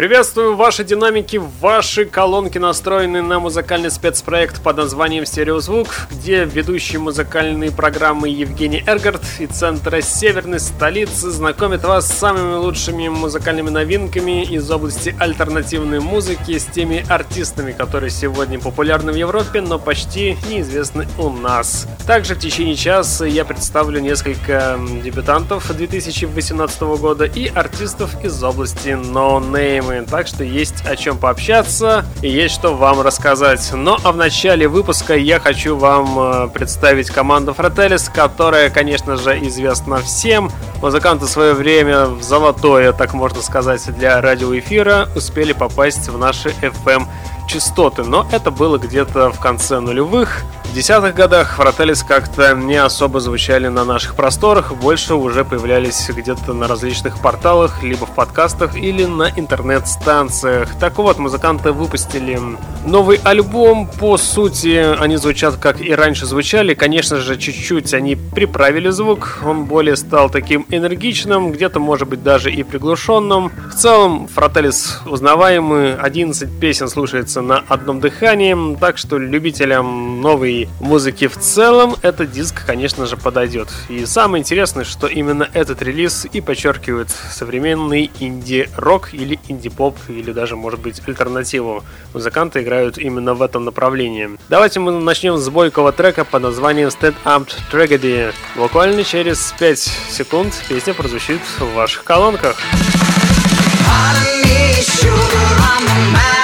Приветствую ваши динамики, ваши колонки настроены на музыкальный спецпроект под названием «Стереозвук», где ведущие музыкальные программы Евгений Эргард и Центра Северной столицы знакомят вас с самыми лучшими музыкальными новинками из области альтернативной музыки, с теми артистами, которые сегодня популярны в Европе, но почти неизвестны у нас. Также в течение часа я представлю несколько дебютантов 2018 года и артистов из области No Name темы, так что есть о чем пообщаться и есть что вам рассказать. Но а в начале выпуска я хочу вам э, представить команду Fratellis, которая, конечно же, известна всем. Музыканты в свое время в золотое, так можно сказать, для радиоэфира успели попасть в наши FM частоты, но это было где-то в конце нулевых. В десятых годах Фрателис как-то не особо звучали на наших просторах, больше уже появлялись где-то на различных порталах, либо в подкастах или на интернет-станциях. Так вот, музыканты выпустили новый альбом. По сути, они звучат как и раньше звучали. Конечно же, чуть-чуть они приправили звук. Он более стал таким энергичным, где-то, может быть, даже и приглушенным. В целом, Фрателис узнаваемый. 11 песен слушается на одном дыхании. Так что любителям новой музыки в целом, этот диск, конечно же, подойдет. И самое интересное, что именно этот релиз и подчеркивает современный инди-рок или инди-поп, или даже, может быть, альтернативу. Музыканты играют именно в этом направлении. Давайте мы начнем с бойкого трека под названием Stand Up Tragedy. Буквально через 5 секунд песня прозвучит в ваших колонках. Sugar, I'm the man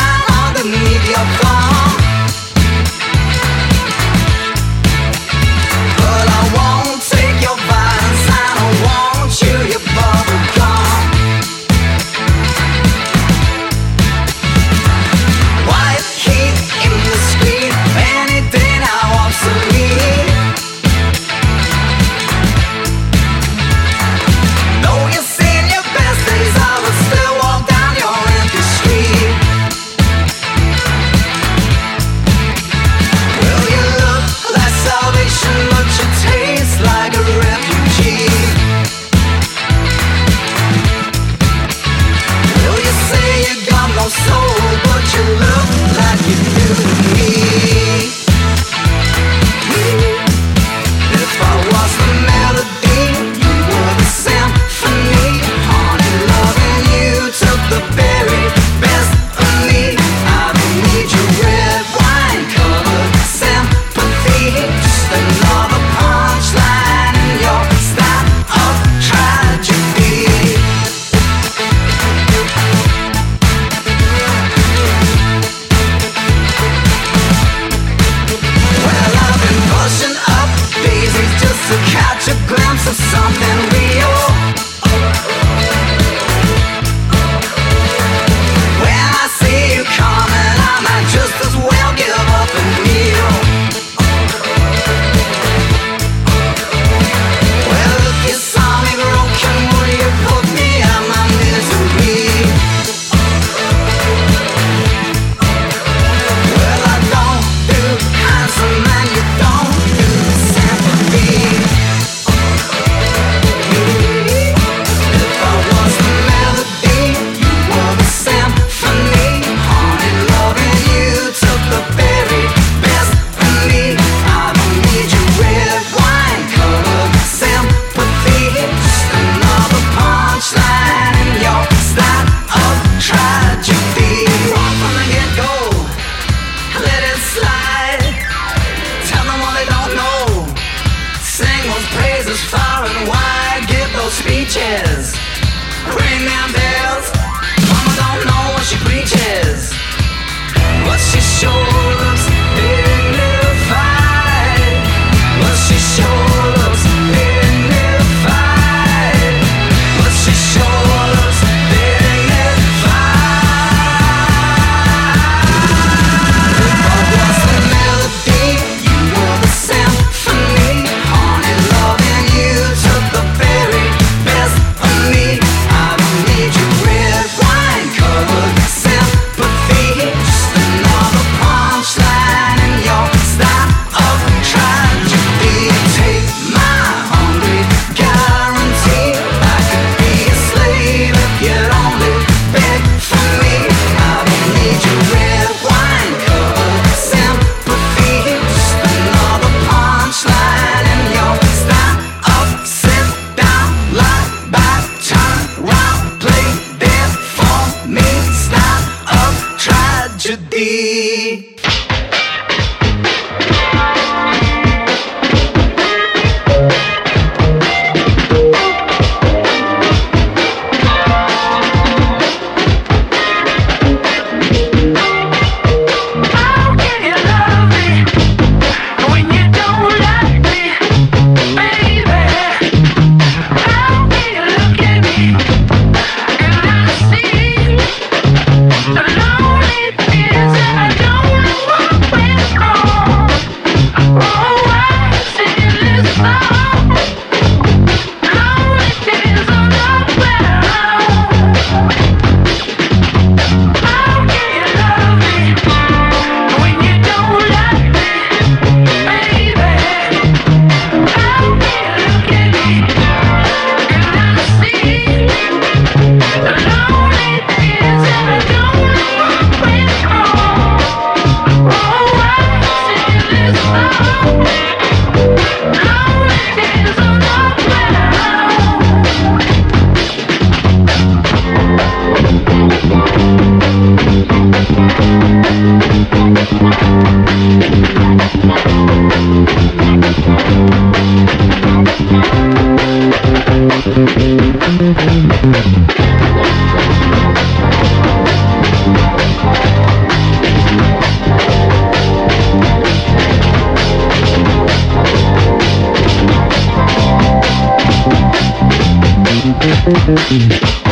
Get on слушаете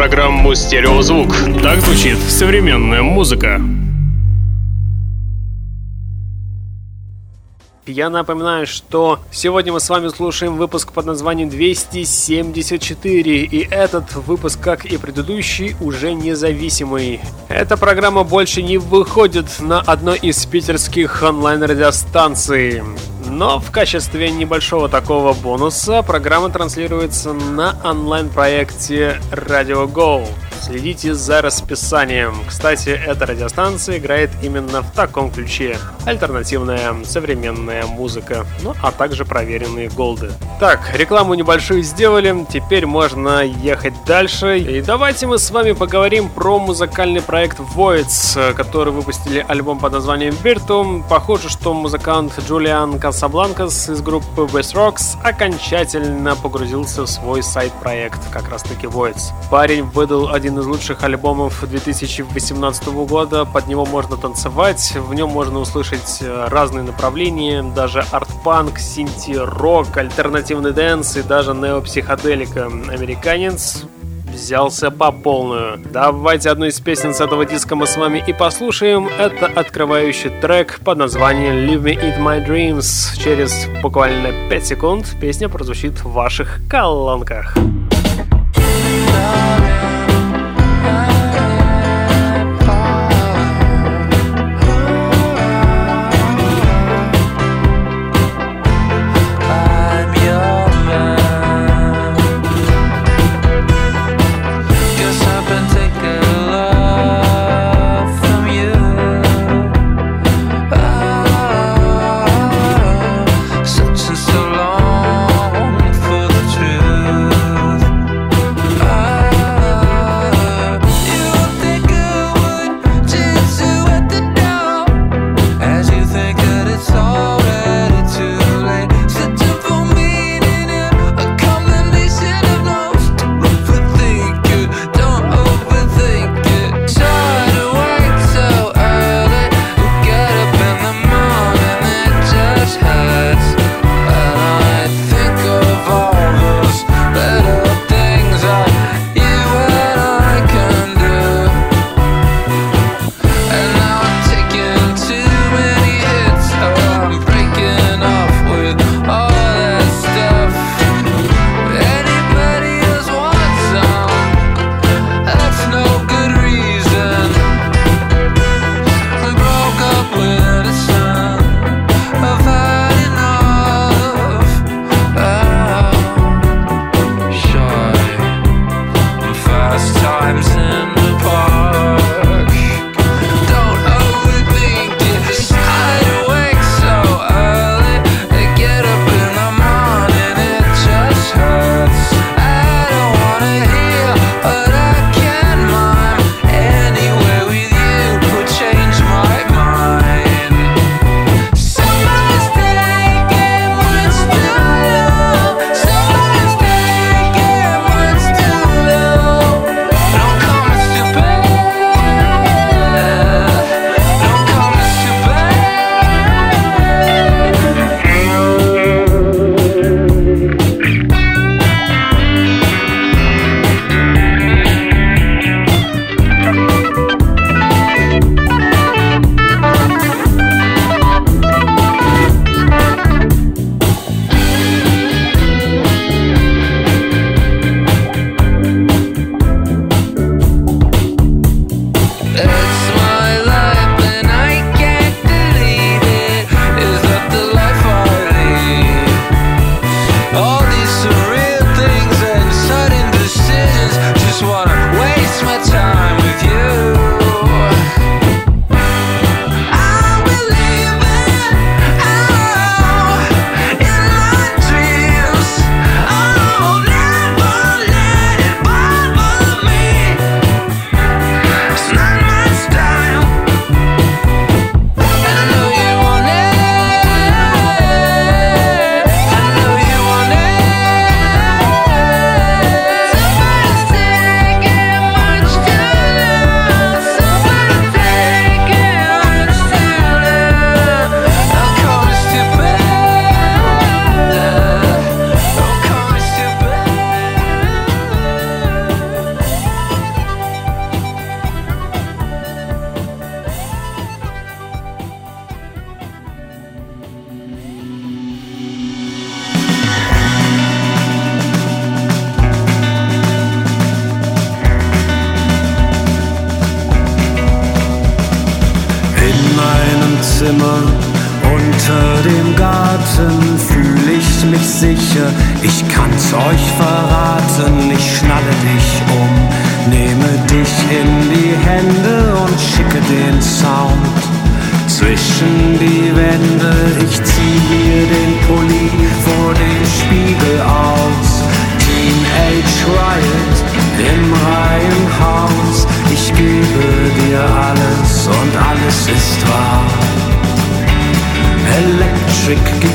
программу «Стереозвук». Так звучит современная музыка. Я напоминаю, что сегодня мы с вами слушаем выпуск под названием 274, и этот выпуск, как и предыдущий, уже независимый. Эта программа больше не выходит на одной из питерских онлайн-радиостанций. Но в качестве небольшого такого бонуса программа транслируется на онлайн-проекте Radio Go. Следите за расписанием. Кстати, эта радиостанция играет именно в таком ключе. Альтернативная, современная музыка, ну а также проверенные голды. Так, рекламу небольшую сделали, теперь можно ехать дальше. И давайте мы с вами поговорим про музыкальный проект Voids, который выпустили альбом под названием Virtum. Похоже, что музыкант Джулиан Касабланкас из группы West Rocks окончательно погрузился в свой сайт-проект, как раз таки Voids. Парень выдал один один из лучших альбомов 2018 года. Под него можно танцевать, в нем можно услышать э, разные направления, даже арт-панк, синти-рок, альтернативный дэнс и даже неопсиходелика. Американец взялся по полную. Давайте одну из песен с этого диска мы с вами и послушаем. Это открывающий трек под названием Leave Me Eat My Dreams. Через буквально 5 секунд песня прозвучит в ваших колонках.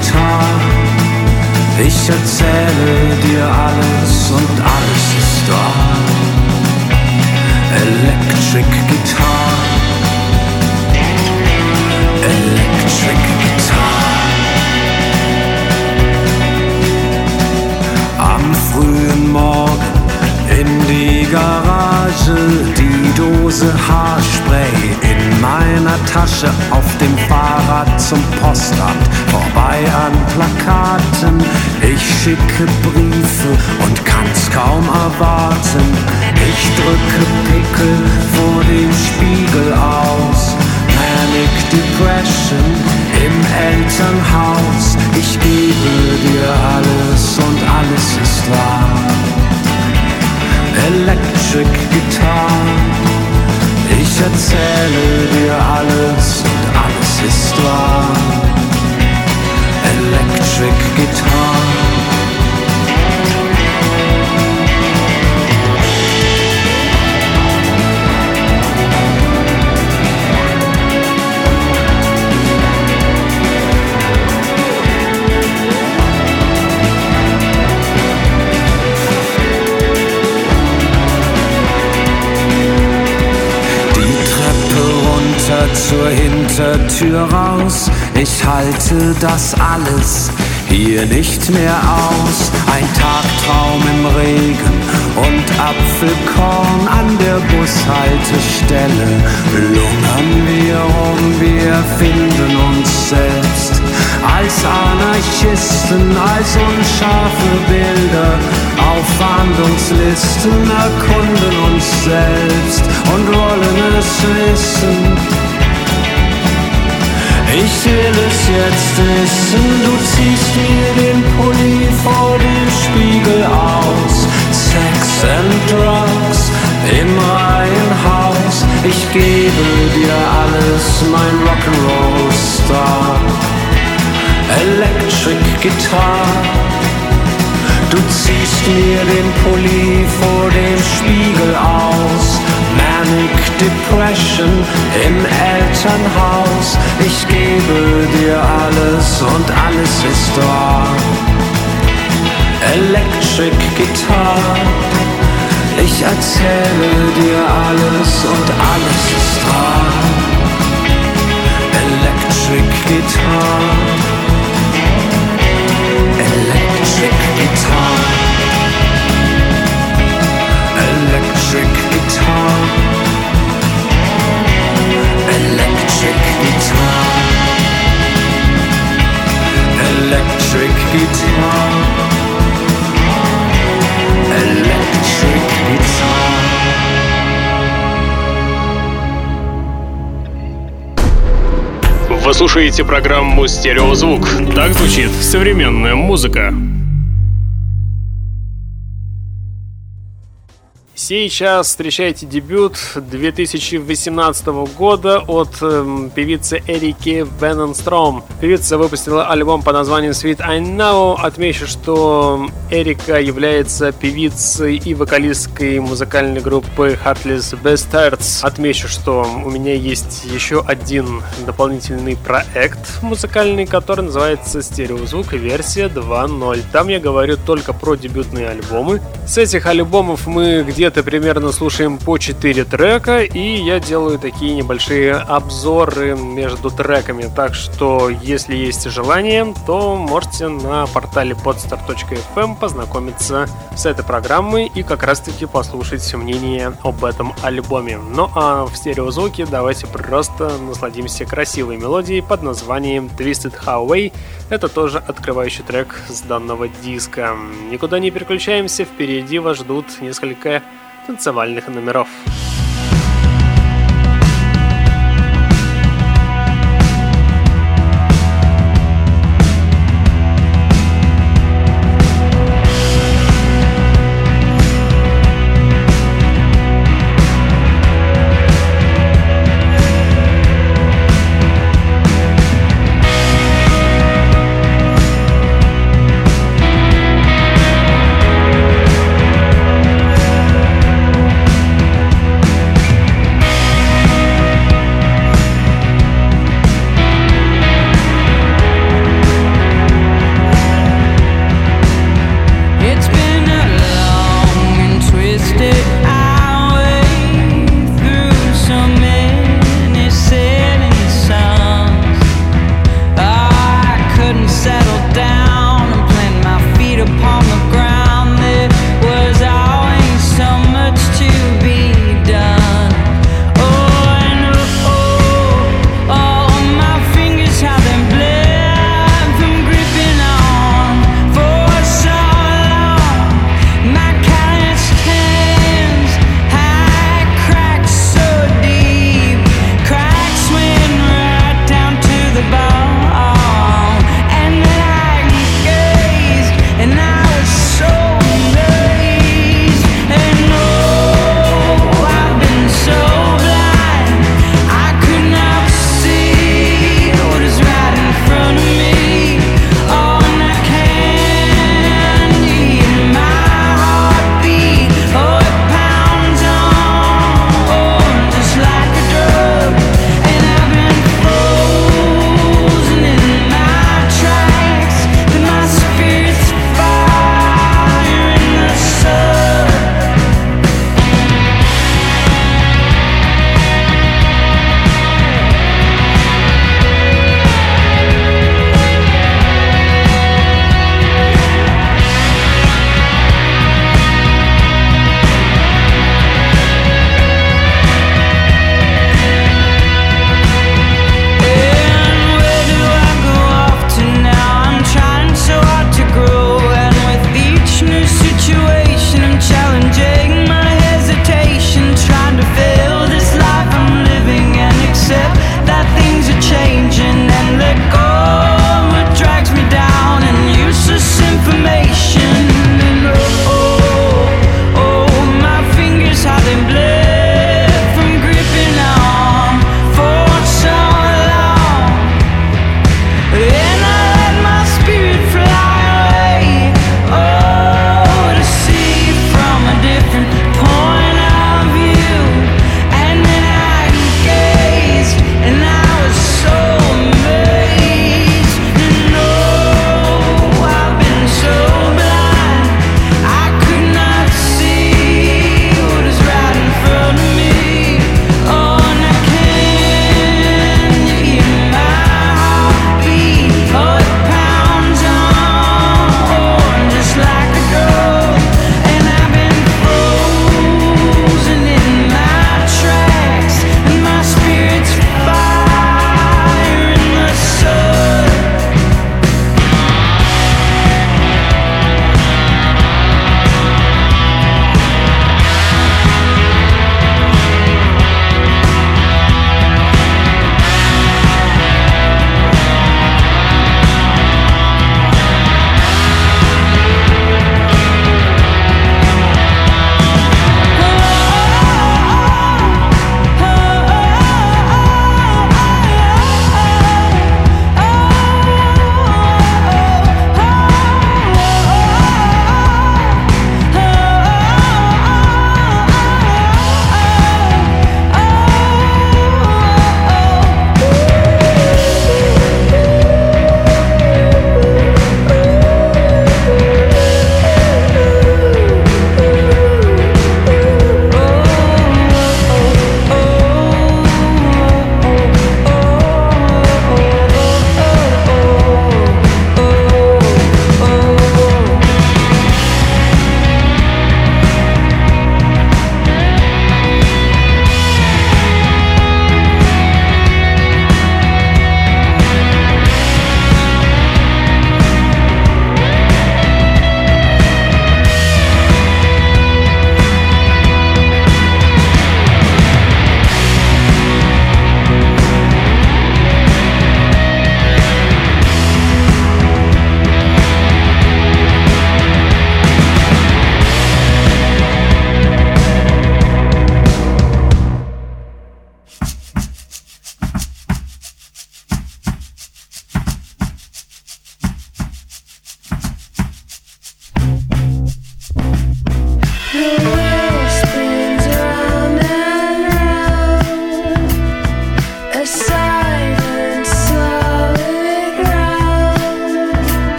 Guitar. Ich erzähle dir alles und alles ist wahr. Electric Guitar. Electric Dose Haarspray in meiner Tasche, auf dem Fahrrad zum Postamt, vorbei an Plakaten. Ich schicke Briefe und kann's kaum erwarten. Ich drücke Pickel vor dem Spiegel aus. Manic Depression im Elternhaus. Ich gebe dir alles und alles ist wahr. Electric Guitar. Erzähle dir alles und alles ist wahr. Electric Guitar. Zur Hintertür raus. Ich halte das alles hier nicht mehr aus. Ein Tagtraum im Regen und Apfelkorn an der Bushaltestelle. Lungern wir rum, wir finden uns selbst. Als Anarchisten, als unscharfe Bilder auf Fahndungslisten erkunden uns selbst und wollen es wissen. Will es jetzt wissen, du ziehst mir den Pulli vor dem Spiegel aus. Sex and Drugs im Reihenhaus. Ich gebe dir alles, mein Rock'n'Roll Star. Electric Guitar. Du ziehst mir den Pulli vor dem Spiegel aus. Manic Depression im Elternhaus. Ich gebe dir alles und alles ist wahr. Electric Guitar. Ich erzähle dir alles und alles ist wahr. Electric Guitar. Слушаете программу «Стереозвук». Так звучит современная музыка. Сейчас встречайте дебют 2018 года от э, певицы Эрики Вененстром. Певица выпустила альбом под названием Sweet I Know. Отмечу, что Эрика является певицей и вокалисткой музыкальной группы Heartless Bastards. Отмечу, что у меня есть еще один дополнительный проект музыкальный, который называется Стереозвук версия 2.0. Там я говорю только про дебютные альбомы. С этих альбомов мы где-то это примерно слушаем по 4 трека, и я делаю такие небольшие обзоры между треками. Так что, если есть желание, то можете на портале podstar.fm познакомиться с этой программой и как раз-таки послушать мнение об этом альбоме. Ну а в стереозвуке давайте просто насладимся красивой мелодией под названием Twisted Highway. Это тоже открывающий трек с данного диска. Никуда не переключаемся, впереди вас ждут несколько танцевальных номеров.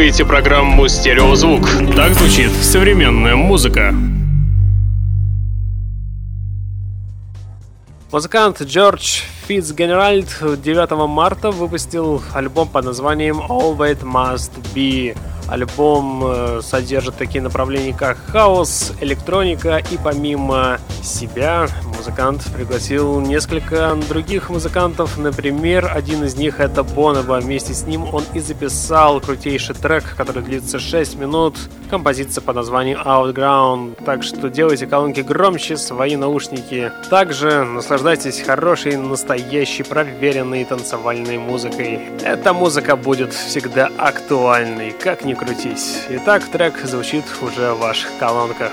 Слушаете программу «Стереозвук». Так звучит современная музыка. Музыкант Джордж Фитцгенеральд 9 марта выпустил альбом под названием All That Must Be. Альбом э, содержит такие направления, как хаос, электроника и помимо себя музыкант пригласил несколько других музыкантов. Например, один из них это Бонеба. Вместе с ним он и записал крутейший трек, который длится 6 минут. Композиция под названием Outground. Так что делайте колонки громче, свои наушники. Также наслаждайтесь хорошей, настоящей, проверенной танцевальной музыкой. Эта музыка будет всегда актуальной, как ни крутись. Итак, трек звучит уже в ваших колонках.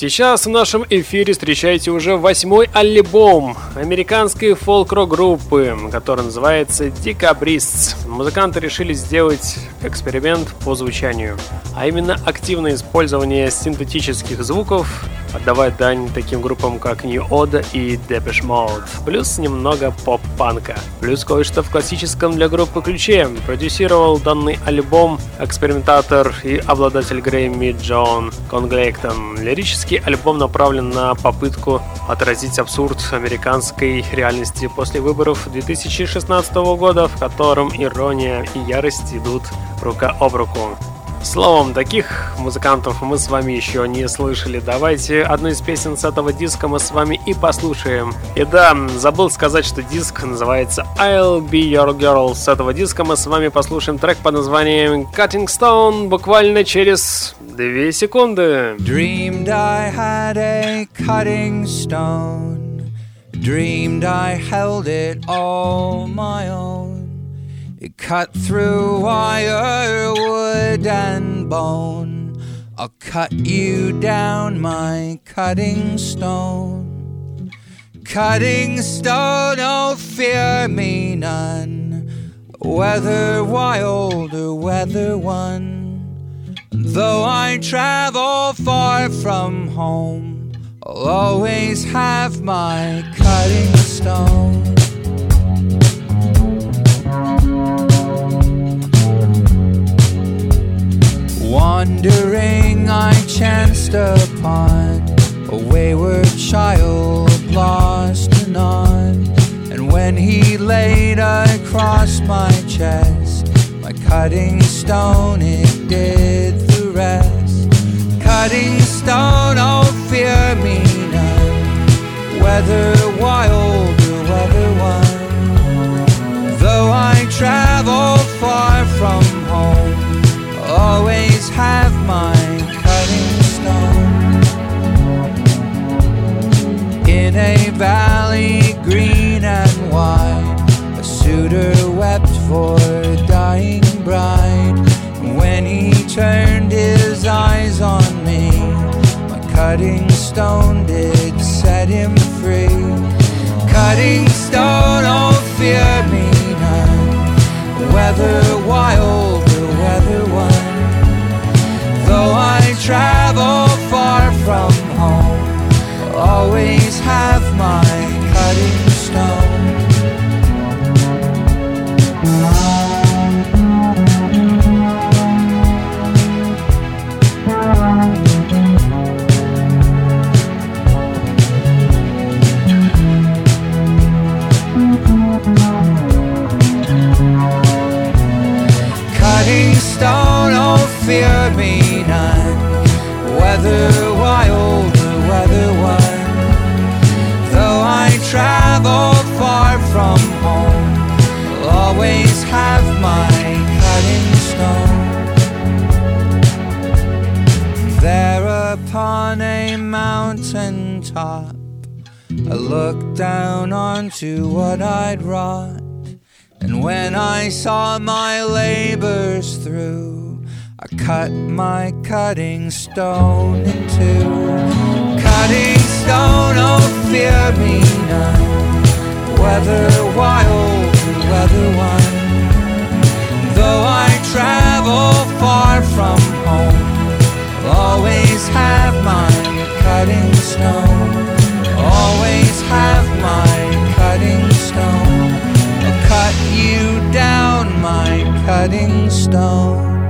Сейчас в нашем эфире встречаете уже восьмой альбом американской фолк-рок группы, который называется Декабристс. Музыканты решили сделать эксперимент по звучанию, а именно активное использование синтетических звуков, отдавая дань таким группам, как New Order и Depeche Mode, плюс немного поп-панка, плюс кое-что в классическом для группы ключе. Продюсировал данный альбом экспериментатор и обладатель Грэмми Джон Конглектон. Лирический альбом направлен на попытку отразить абсурд американской реальности после выборов 2016 года, в котором ирония и ярость идут рука об руку. Словом, таких музыкантов мы с вами еще не слышали. Давайте одну из песен с этого диска мы с вами и послушаем. И да, забыл сказать, что диск называется I'll Be Your Girl. С этого диска мы с вами послушаем трек под названием Cutting Stone буквально через 2 секунды. Dreamed I had a cutting stone. Dreamed I held it all my own. It cut through wire, wood, and bone. I'll cut you down, my cutting stone. Cutting stone, oh, fear me none. Whether wild or whether one. Though I travel far from home, I'll always have my cutting stone. Wandering, I chanced upon a wayward child lost and on. And when he laid across my chest, my cutting stone, it did the rest. Cutting stone, oh, fear me none. whether wild or whether one. Though I travel far from home, always have my cutting stone. In a valley green and wide, a suitor wept for a dying bride. When he turned his eyes on me, my cutting stone did set him free. Cutting stone, oh fear me none, whether wild or whether one. I travel far from home, always have my cutting stone. Cutting stone, oh fear me whether wild or whether one. Though I travel far from home, I'll always have my cutting stone. There upon a mountain top, I looked down onto what I'd wrought. And when I saw my labors through, I cut my cutting stone in two. Cutting stone, oh fear me none, whether wild or whether one. Though I travel far from home, I'll always have my cutting stone. Always have my cutting stone. I'll cut you down, my cutting stone.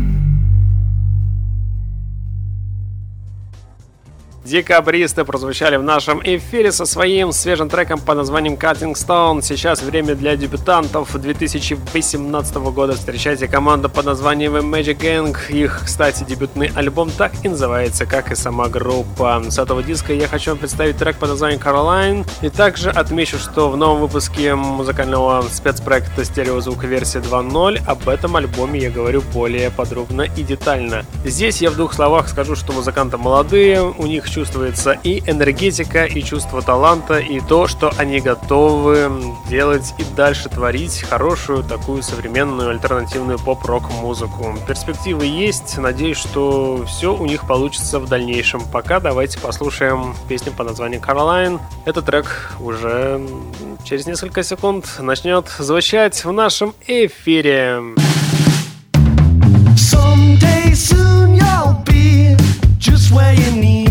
Декабристы прозвучали в нашем эфире со своим свежим треком под названием Cutting Stone. Сейчас время для дебютантов 2018 года. Встречайте команду под названием Magic Gang. Их, кстати, дебютный альбом так и называется, как и сама группа. С этого диска я хочу вам представить трек под названием Caroline. И также отмечу, что в новом выпуске музыкального спецпроекта Стереозвук версия 2.0 об этом альбоме я говорю более подробно и детально. Здесь я в двух словах скажу, что музыканты молодые, у них чувство чувствуется и энергетика, и чувство таланта, и то, что они готовы делать и дальше творить хорошую такую современную альтернативную поп-рок музыку. Перспективы есть, надеюсь, что все у них получится в дальнейшем. Пока давайте послушаем песню по названию Caroline. Этот трек уже через несколько секунд начнет звучать в нашем эфире. Where you need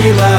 Daddy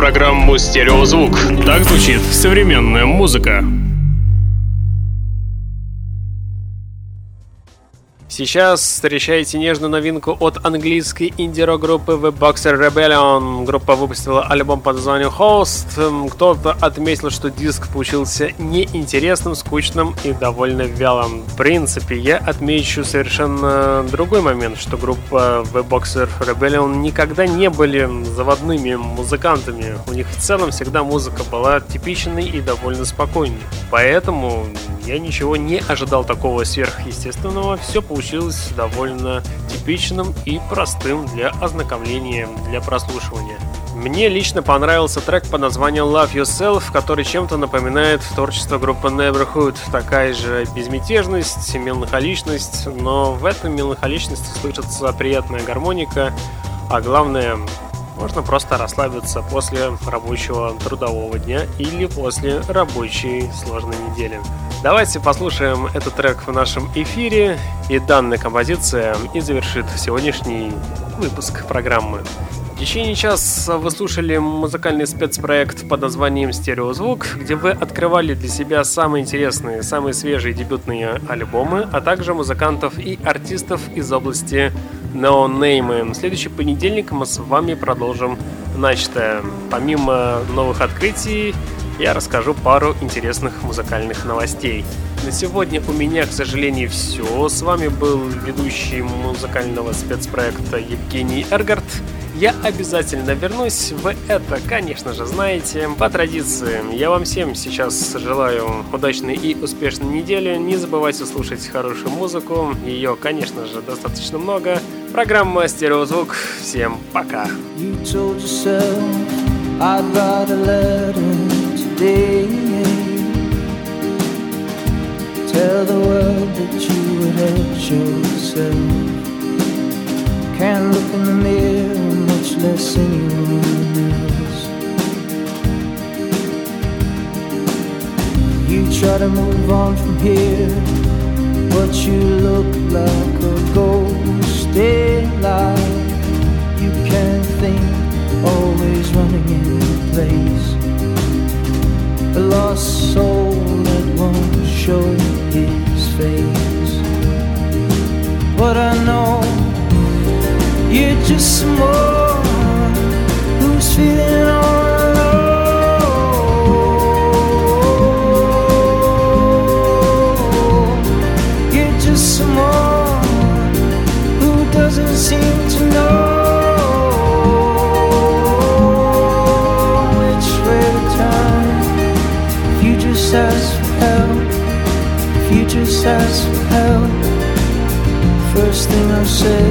программу «Стереозвук». Так звучит современная музыка. Сейчас встречаете нежную новинку от английской инди-рок группы The Boxer Rebellion. Группа выпустила альбом под названием Host. Кто-то отметил, что диск получился неинтересным, скучным и довольно вялым. В принципе, я отмечу совершенно другой момент, что группа The Boxer Rebellion никогда не были заводными музыкантами. У них в целом всегда музыка была типичной и довольно спокойной. Поэтому я ничего не ожидал такого сверхъестественного. Все получилось довольно типичным и простым для ознакомления, для прослушивания. Мне лично понравился трек под названием Love Yourself, который чем-то напоминает творчество группы Neverhood. Такая же безмятежность, меланхоличность, но в этой меланхоличности слышится приятная гармоника, а главное, можно просто расслабиться после рабочего трудового дня или после рабочей сложной недели. Давайте послушаем этот трек в нашем эфире, и данная композиция и завершит сегодняшний выпуск программы. В течение часа вы слушали музыкальный спецпроект под названием «Стереозвук», где вы открывали для себя самые интересные, самые свежие дебютные альбомы, а также музыкантов и артистов из области Name. В следующий понедельник мы с вами продолжим начатое. Помимо новых открытий, я расскажу пару интересных музыкальных новостей. На сегодня у меня, к сожалению, все. С вами был ведущий музыкального спецпроекта Евгений Эргард. Я обязательно вернусь, вы это, конечно же, знаете. По традиции, я вам всем сейчас желаю удачной и успешной недели. Не забывайте слушать хорошую музыку, ее, конечно же, достаточно много. Программа «Стереозвук». Всем пока! Tell the world that you would hurt yourself. Can't look in the mirror, much less anyone else. You try to move on from here, but you look like a ghost alive. You can't think always running in place. A lost soul that won't show his face. But I know you're just who's all alone. You're just someone who doesn't seem to know which way to turn. If you just ask for help, if you just ask for help, first thing I say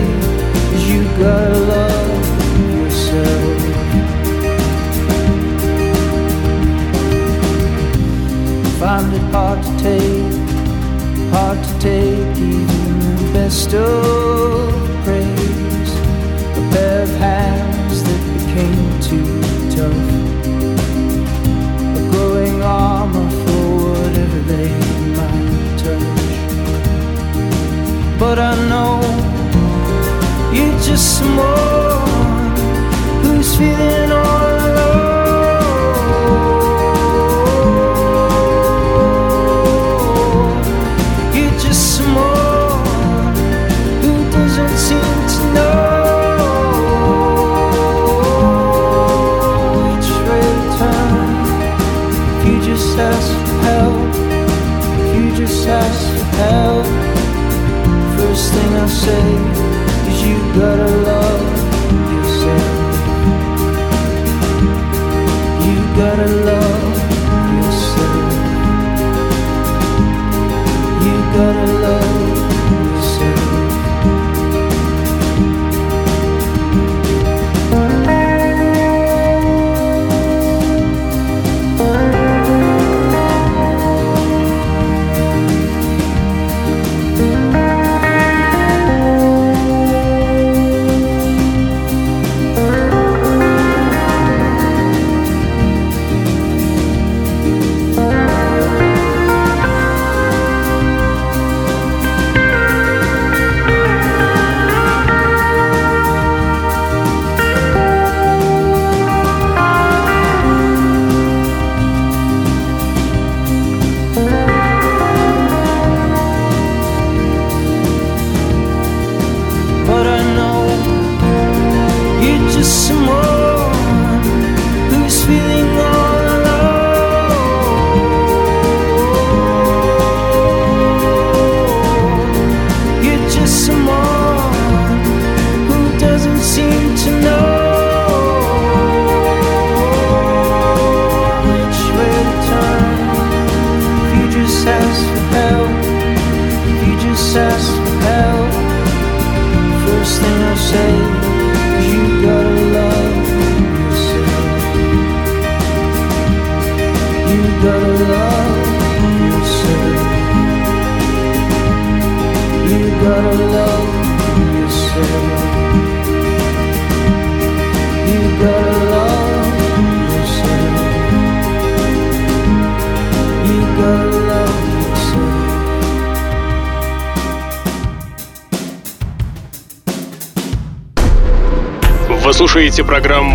is you gotta love yourself. Find it hard to take, hard to take even the best of praise. A pair of hands that became too tough. A growing armor for whatever they might touch. But I know you're just someone who's feeling all say is you gotta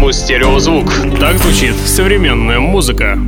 программу «Стереозвук». Так звучит современная музыка.